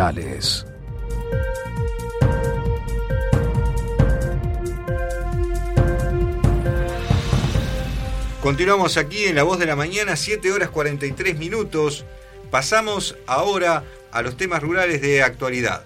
Rurales. Continuamos aquí en La Voz de la Mañana, 7 horas 43 minutos. Pasamos ahora a los temas rurales de actualidad.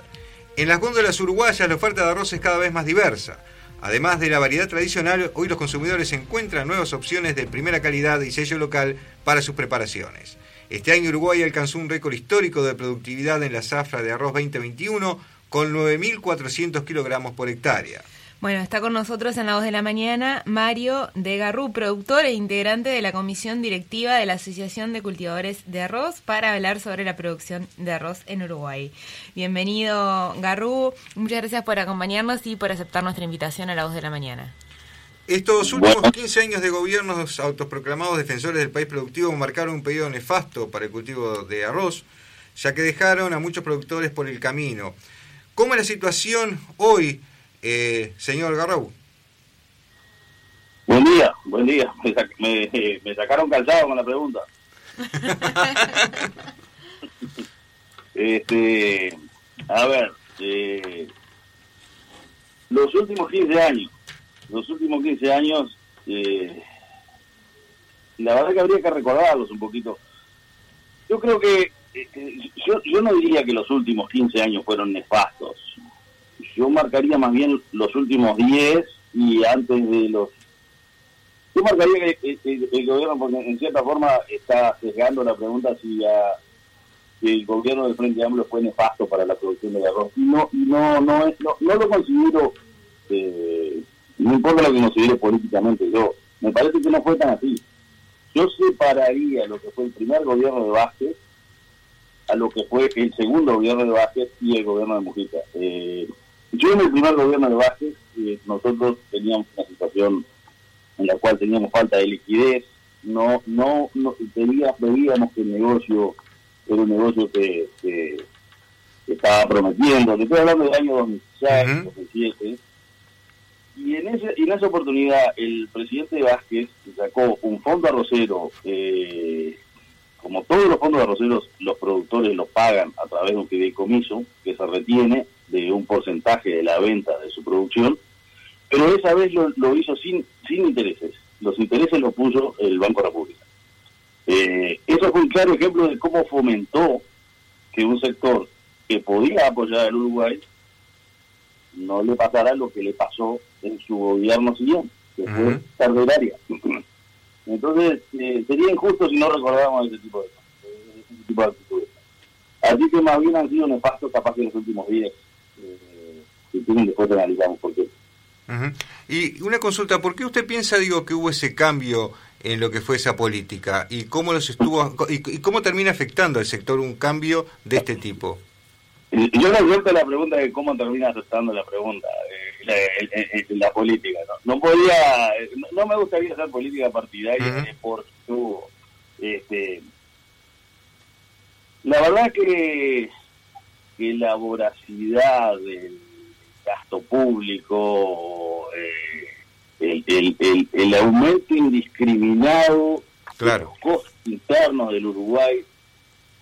En las góndolas uruguayas la oferta de arroz es cada vez más diversa. Además de la variedad tradicional, hoy los consumidores encuentran nuevas opciones de primera calidad y sello local para sus preparaciones. Este año Uruguay alcanzó un récord histórico de productividad en la zafra de arroz 2021 con 9.400 kilogramos por hectárea. Bueno, está con nosotros en la voz de la mañana Mario de Garrú, productor e integrante de la comisión directiva de la Asociación de Cultivadores de Arroz para hablar sobre la producción de arroz en Uruguay. Bienvenido Garrú, muchas gracias por acompañarnos y por aceptar nuestra invitación a la voz de la mañana. Estos últimos 15 años de gobiernos autoproclamados defensores del país productivo marcaron un periodo nefasto para el cultivo de arroz, ya que dejaron a muchos productores por el camino. ¿Cómo es la situación hoy eh, señor Garrou. Buen día, buen día. Me, me, sacaron calzado con la pregunta. este, a ver, eh, los últimos 15 años, los últimos 15 años, eh, la verdad que habría que recordarlos un poquito. Yo creo que, eh, yo, yo no diría que los últimos 15 años fueron nefastos yo marcaría más bien los últimos 10 y antes de los... Yo marcaría que el, gobierno, porque en cierta forma está sesgando la pregunta si, el gobierno del Frente Amplio fue nefasto para la producción de arroz. Y no, no, no, no, no lo considero, eh, no importa lo que considere políticamente yo, me parece que no fue tan así. Yo separaría lo que fue el primer gobierno de Vázquez a lo que fue el segundo gobierno de Vázquez y el gobierno de Mujica. Eh, yo en el primer gobierno de Vázquez, eh, nosotros teníamos una situación en la cual teníamos falta de liquidez, no, no, no veíamos que el negocio era un negocio que, estaba prometiendo, te estoy hablando del año 2006, 2007, y en, ese, en esa oportunidad el presidente Vázquez sacó un fondo arrocero, eh, como todos los fondos arroceros, los productores lo pagan a través de un fideicomiso que se retiene de un porcentaje de la venta de su producción, pero esa vez lo, hizo sin, sin intereses. Los intereses los puso el Banco República. Eh, eso fue un claro ejemplo de cómo fomentó que un sector que podía apoyar al Uruguay no le pasara lo que le pasó en su gobierno siguiente, que fue Cardelaria. Entonces, eh, sería injusto si no recordáramos ese tipo de, ese tipo de actitudes. Así que más bien han sido nefastos capaz que en los últimos días después analizamos por qué. Y una consulta, ¿por qué usted piensa, digo, que hubo ese cambio en lo que fue esa política y cómo los estuvo y, cómo termina afectando al sector un cambio de este tipo? Yo no suelto la pregunta de cómo termina afectando la pregunta, la, política. ¿no? podía, no, me gustaría hacer política partidaria por su, este, la verdad que que la voracidad del gasto público, eh, el, aumento indiscriminado de los costos internos del Uruguay,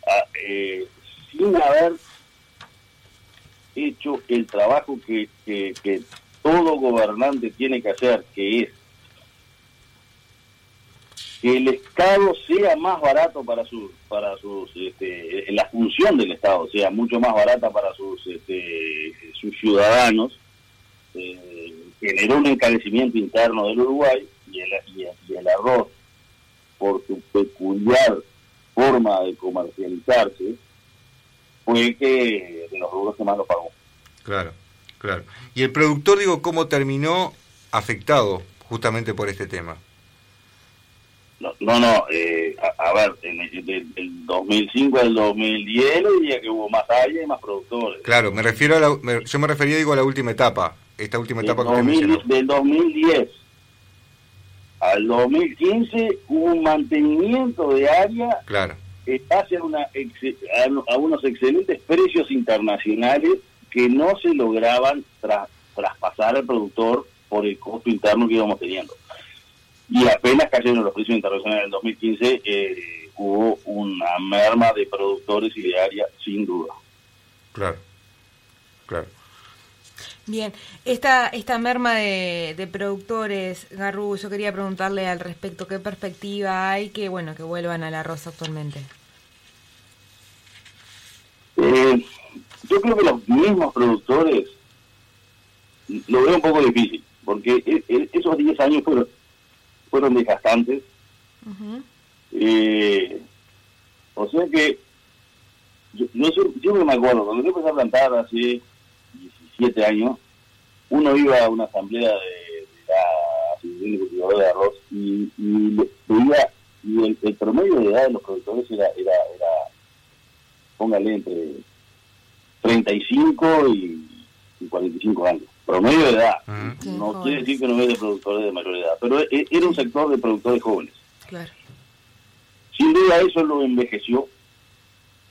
ah, eh, sin haber hecho el trabajo que, que todo gobernante tiene que hacer, que es que el Estado sea más barato para sus para sus este, la función del Estado sea mucho más barata para sus este, sus ciudadanos eh, generó un encarecimiento interno del Uruguay y el, y, el arroz por su peculiar forma de comercializarse fue que de los rubros que más lo pagó claro claro y el productor digo cómo terminó afectado justamente por este tema no, no, eh, a, ver, en el, 2005 al 2010 le diría que hubo más áreas y más productores. Claro, me refiero a la, yo me refería, digo, a la última etapa, esta última etapa que usted mencionó. Del 2010 al 2015 hubo un mantenimiento de área claro. Hacia una a, unos excelentes precios internacionales que no se lograban traspasar al productor por el costo interno que íbamos teniendo. Y apenas cayeron los precios internacionales en el 2015, eh, hubo una merma de productores y de área, sin duda. Claro, claro. Bien, esta, esta merma de, productores, Garru, yo quería preguntarle al respecto qué perspectiva hay que, bueno, que vuelvan a la rosa actualmente. Eh, yo creo que los mismos productores lo veo un poco difícil, porque e, e, esos 10 años fueron, fueron desgastantes. Eh, o sea que yo, yo, yo, me acuerdo, cuando yo empecé a plantar así, 17 años, uno iba a una asamblea de, de ah, la Asociación de Arroz y, y, veía, y el, promedio de edad de los productores era, era, era póngale entre 35 y, y 45 años, promedio de edad. Ah. No quiere decir que no es de productores de mayor edad, pero e, era un sector de productores jóvenes. Claro. Sin duda eso lo envejeció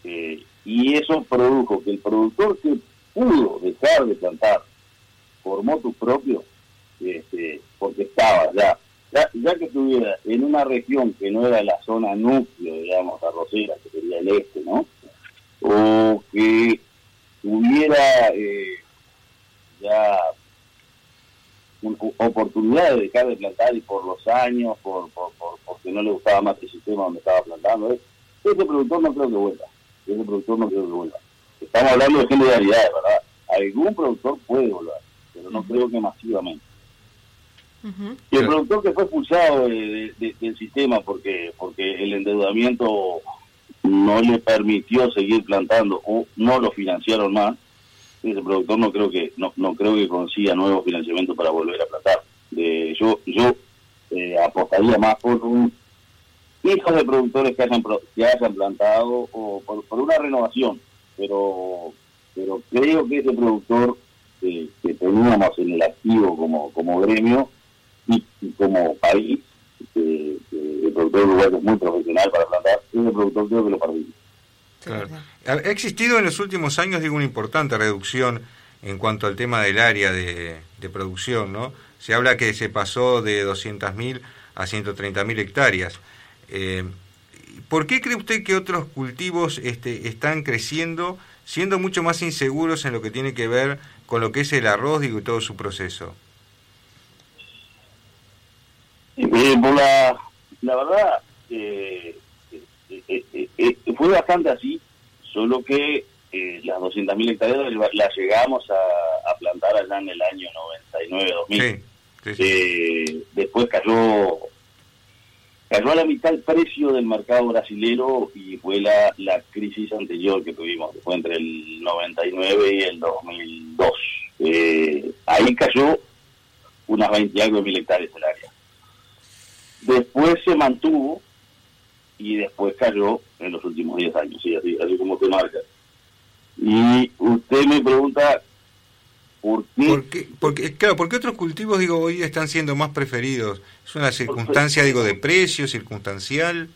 eh, y eso produjo que el productor que pudo dejar de plantar por moto propio, este, porque estaba ya, ya, que estuviera en una región que no era la zona núcleo, digamos, arrocera, que sería el este, ¿no? O que tuviera eh, ya oportunidad de dejar de plantar y por los años, por, por, porque no le gustaba más el sistema donde estaba plantando, ese productor no creo que vuelva, ese productor no creo que vuelva. Estamos hablando de generalidades, ¿verdad? Algún productor puede volver, pero no creo que masivamente. Y el productor que fue expulsado del sistema porque porque el endeudamiento no le permitió seguir plantando o no lo financiaron más, ese productor no creo que no, no creo que consiga nuevo financiamiento para volver a plantar. De, yo yo eh, apostaría más por un hijos de productores que hayan que hayan plantado o por una renovación pero pero creo que ese productor que teníamos en el activo como, como gremio y, como país, que, el productor uruguayo es muy profesional para plantar, ese productor creo que lo perdimos. Ha existido en los últimos años, digo, una importante reducción en cuanto al tema del área de, de producción, ¿no? Se habla que se pasó de 200.000 a 130.000 hectáreas. Eh, ¿Por qué cree usted que otros cultivos este, están creciendo siendo mucho más inseguros en lo que tiene que ver con lo que es el arroz y todo su proceso? Eh, la, la, verdad, eh, eh, fue bastante así, solo que las 200.000 hectáreas las llegamos a, plantar allá en el año 99-2000. Sí, después cayó cayó a la mitad el precio del mercado brasilero y fue la, la crisis anterior que tuvimos, que fue entre el 99 y el 2002. Eh, ahí cayó unas 20 algo mil hectáreas el área. Después se mantuvo y después cayó en los últimos 10 años, sí, así, así como se marca. Y usted me pregunta ¿Por qué? Porque, claro, porque otros cultivos, digo, hoy están siendo más preferidos. ¿Es una circunstancia, digo, de precio, circunstancial?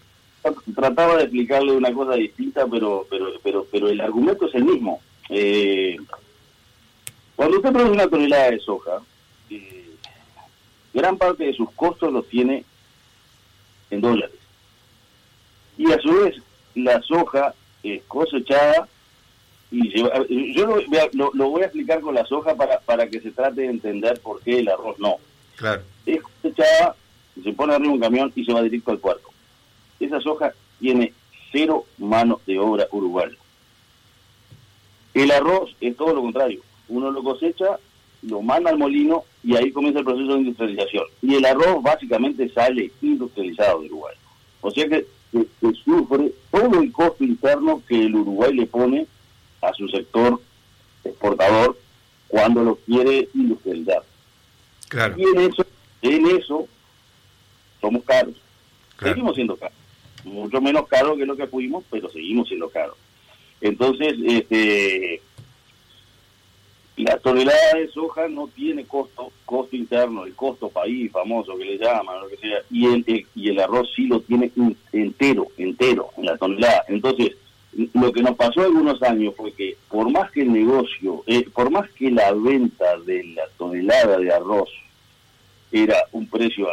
Trataba de explicarle una cosa distinta, pero pero pero pero el argumento es el mismo. Eh, cuando usted produce una tonelada de soja, eh, gran parte de sus costos los tiene en dólares. Y a su vez, la soja es cosechada y yo lo, lo, voy a explicar con la soja para, para que se trate de entender por qué el arroz no. Claro. Es cosechada, se pone arriba un camión y se va directo al puerto. Esa soja tiene cero mano de obra uruguaya. El arroz es todo lo contrario. Uno lo cosecha, lo manda al molino y ahí comienza el proceso de industrialización. Y el arroz básicamente sale industrializado de Uruguay. O sea que se sufre todo el costo interno que el Uruguay le pone a su sector exportador cuando lo quiere industrializar. Claro. Y en eso, en eso somos caros. Seguimos siendo caros. Mucho menos caros que lo que fuimos, pero seguimos siendo caros. Entonces, este la tonelada de soja no tiene costo costo interno, el costo país famoso que le llaman, lo que sea, y el, y el arroz sí lo tiene entero, entero, en la tonelada. Entonces, lo que nos pasó algunos años fue que por más que el negocio, eh, por más que la venta de la tonelada de arroz era un precio,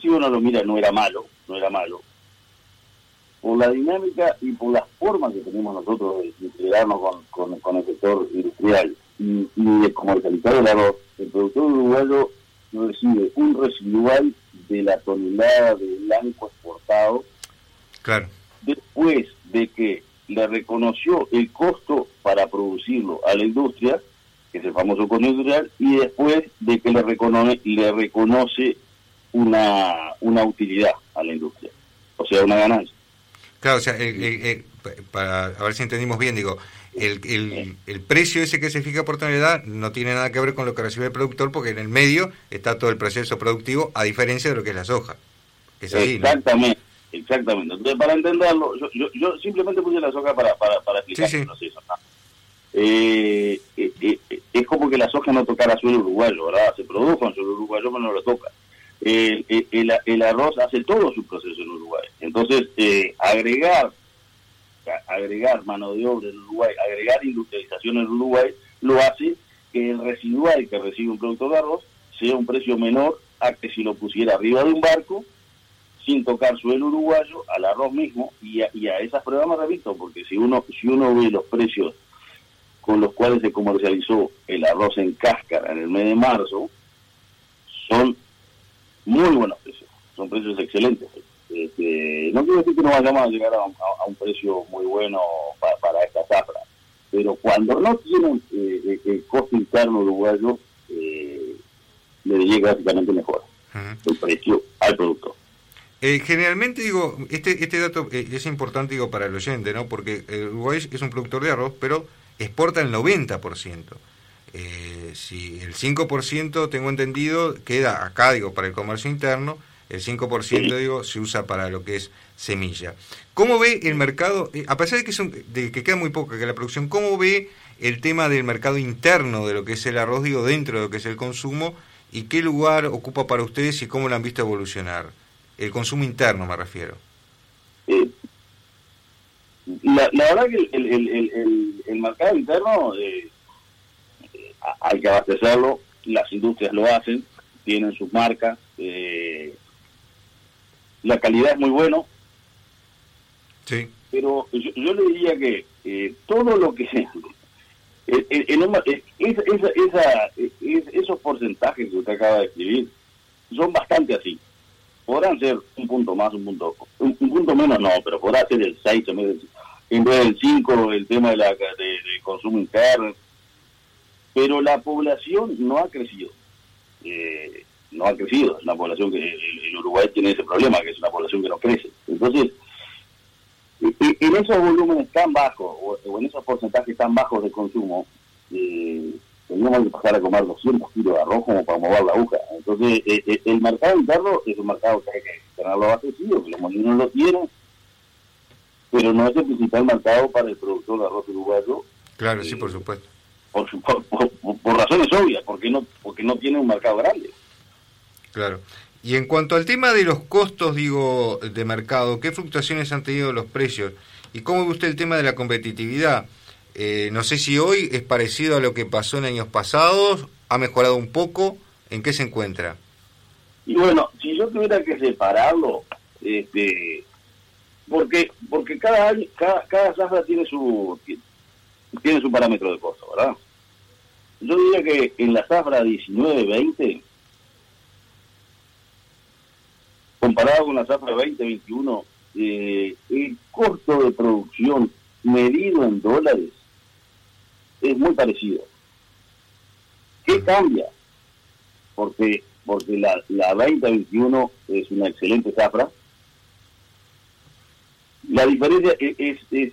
si uno lo mira, no era malo, no era malo, por la dinámica y por las formas que tenemos nosotros de integrarnos con, con, el sector industrial y, de comercializar el arroz, el productor uruguayo recibe un residual de la tonelada de blanco exportado. Claro. Después de que le reconoció el costo para producirlo a la industria, que es el famoso costo industrial, y después de que le reconoce, le reconoce una, una utilidad a la industria, o sea, una ganancia. Claro, o sea, para a ver si entendimos bien, digo, el, el, el, precio ese que se fija por tonelada no tiene nada que ver con lo que recibe el productor porque en el medio está todo el proceso productivo a diferencia de lo que es la soja. exactamente, exactamente. Entonces, para entenderlo, yo, yo, yo, simplemente puse la soja para, para, para explicar el proceso. Eh, eh, eh, es como que la soja no tocara suelo uruguayo, ¿verdad? Se produjo en suelo uruguayo, pero no lo toca el, el, arroz hace todo su proceso en Uruguay. Entonces, eh, agregar agregar mano de obra en Uruguay, agregar industrialización en Uruguay, lo hace que el residual que recibe un producto de arroz sea un precio menor a que si lo pusiera arriba de un barco, sin tocar suelo uruguayo, al arroz mismo, y a, y a esas pruebas me repito, porque si uno, si uno ve los precios con los cuales se comercializó el arroz en cáscara en el mes de marzo, son muy buenos precios, son precios excelentes. Este, no quiero decir que no vayamos a llegar a, un precio muy bueno para, esta zafra, pero cuando no tienen eh, eh, el costo interno uruguayo, eh, le llega básicamente mejor el precio al producto. Generalmente digo, este, este dato es importante digo para el oyente, ¿no? Porque Uruguay es un productor de arroz, pero exporta el 90%. Eh, si el 5% tengo entendido queda acá, digo, para el comercio interno, el 5% digo se usa para lo que es semilla. ¿Cómo ve el mercado, eh, a pesar de que, son, de que queda muy poca que la producción, cómo ve el tema del mercado interno de lo que es el arroz, digo, dentro de lo que es el consumo, y qué lugar ocupa para ustedes y cómo lo han visto evolucionar? El consumo interno me refiero. Eh, la, verdad que el, el, el mercado interno... Eh, hay que abastecerlo, las industrias lo hacen, tienen sus marcas, eh, la calidad es muy bueno, sí. pero yo, le diría que eh, todo lo que esos porcentajes que usted acaba de escribir son bastante así. Podrán ser un punto más, un punto un, punto menos, no, pero podrá ser el 6 en vez del 5 el tema de la de consumo interno pero la población no ha crecido. Eh, no ha crecido, es una población que el, Uruguay tiene ese problema, que es una población que no crece. Entonces, en esos volúmenes tan bajos, o, en esos porcentajes tan bajos de consumo, eh, teníamos que pasar a comer 200 kilos de arroz como para mover la aguja. Entonces, eh, eh, el mercado interno es un mercado que hay que tenerlo abastecido, que los molinos lo tienen, pero no es el principal mercado para el productor de arroz uruguayo. Claro, sí, por supuesto por, por, razones obvias, porque no, porque no tiene un mercado grande. Claro. Y en cuanto al tema de los costos, digo, de mercado, ¿qué fluctuaciones han tenido los precios? ¿Y cómo ve usted el tema de la competitividad? Eh, no sé si hoy es parecido a lo que pasó en años pasados, ha mejorado un poco, ¿en qué se encuentra? Y bueno, si yo tuviera que separarlo, este, porque porque cada año, cada, cada tiene su tiene su parámetro de costo, ¿verdad? Yo diría que en la zafra 19-20, comparado con la zafra 20-21, eh, el costo de producción medido en dólares es muy parecido. ¿Qué cambia? Porque porque la, la 2021 es una excelente zafra. La diferencia es, es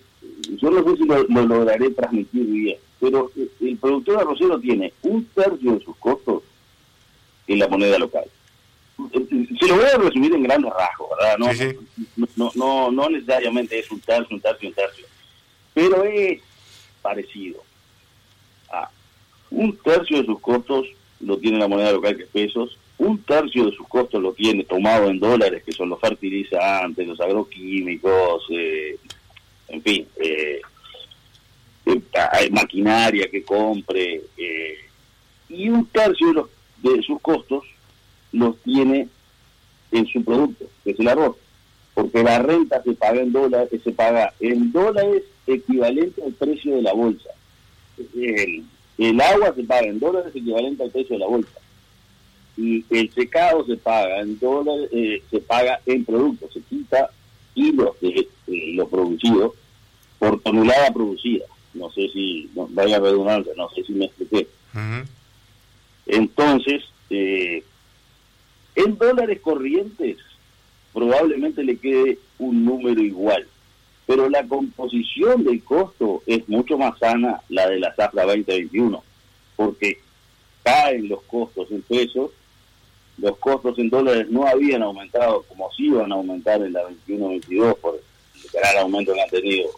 yo no sé si lo, lograré transmitir bien, pero el productor arrocero tiene un tercio de sus costos en la moneda local. Se lo voy a resumir en grandes rasgos, ¿verdad? No, no, no, no necesariamente es un tercio, un tercio, un tercio, pero es parecido. Un tercio de sus costos lo tiene la moneda local que es pesos, un tercio de sus costos lo tiene tomado en dólares, que son los fertilizantes, los agroquímicos, eh, en fin, eh, eh, maquinaria que compre, y un tercio de, los, de sus costos los tiene en su producto, que es el arroz, porque la renta se paga en dólares, se paga en dólares equivalente al precio de la bolsa. El agua se paga en dólares equivalente al precio de la bolsa. Y el secado se paga en dólares, eh, se paga en productos, se quita kilos de lo producido por tonelada producida. No sé si, no, vaya redundancia, no sé si me expliqué. Entonces, eh, en dólares corrientes probablemente le quede un número igual pero la composición del costo es mucho más sana la de la zafra 2021, porque caen los costos en pesos, los costos en dólares no habían aumentado como si iban a aumentar en la 21-22 por el gran aumento que han tenido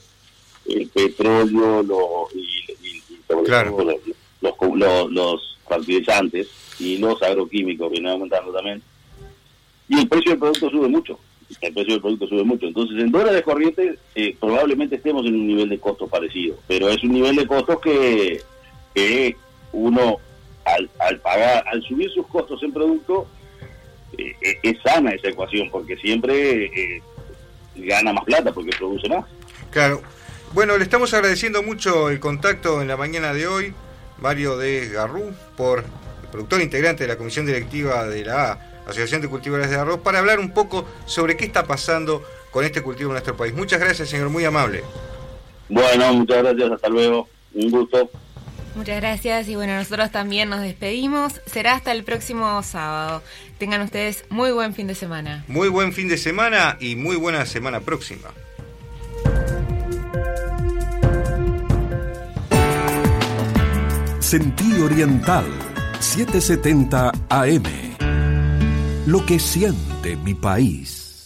el petróleo y, los, los, fertilizantes y los agroquímicos vienen aumentando también. Y el precio del producto sube mucho el precio del producto sube mucho. Entonces, en dólares corrientes eh, probablemente estemos en un nivel de costos parecido, pero es un nivel de costos que, que uno, al, al pagar, al subir sus costos en producto, eh, eh, es sana esa ecuación, porque siempre gana más plata porque produce más. Claro. Bueno, le estamos agradeciendo mucho el contacto en la mañana de hoy, Mario de Garrú, por el productor integrante de la comisión directiva de la Asociación de Cultivadores de Arroz, para hablar un poco sobre qué está pasando con este cultivo en nuestro país. Muchas gracias, señor, muy amable. Bueno, muchas gracias, hasta luego, un gusto. Muchas gracias y bueno, nosotros también nos despedimos. Será hasta el próximo sábado. Tengan ustedes muy buen fin de semana. Muy buen fin de semana y muy buena semana próxima. Sentido Oriental, 770 AM lo que siente mi país.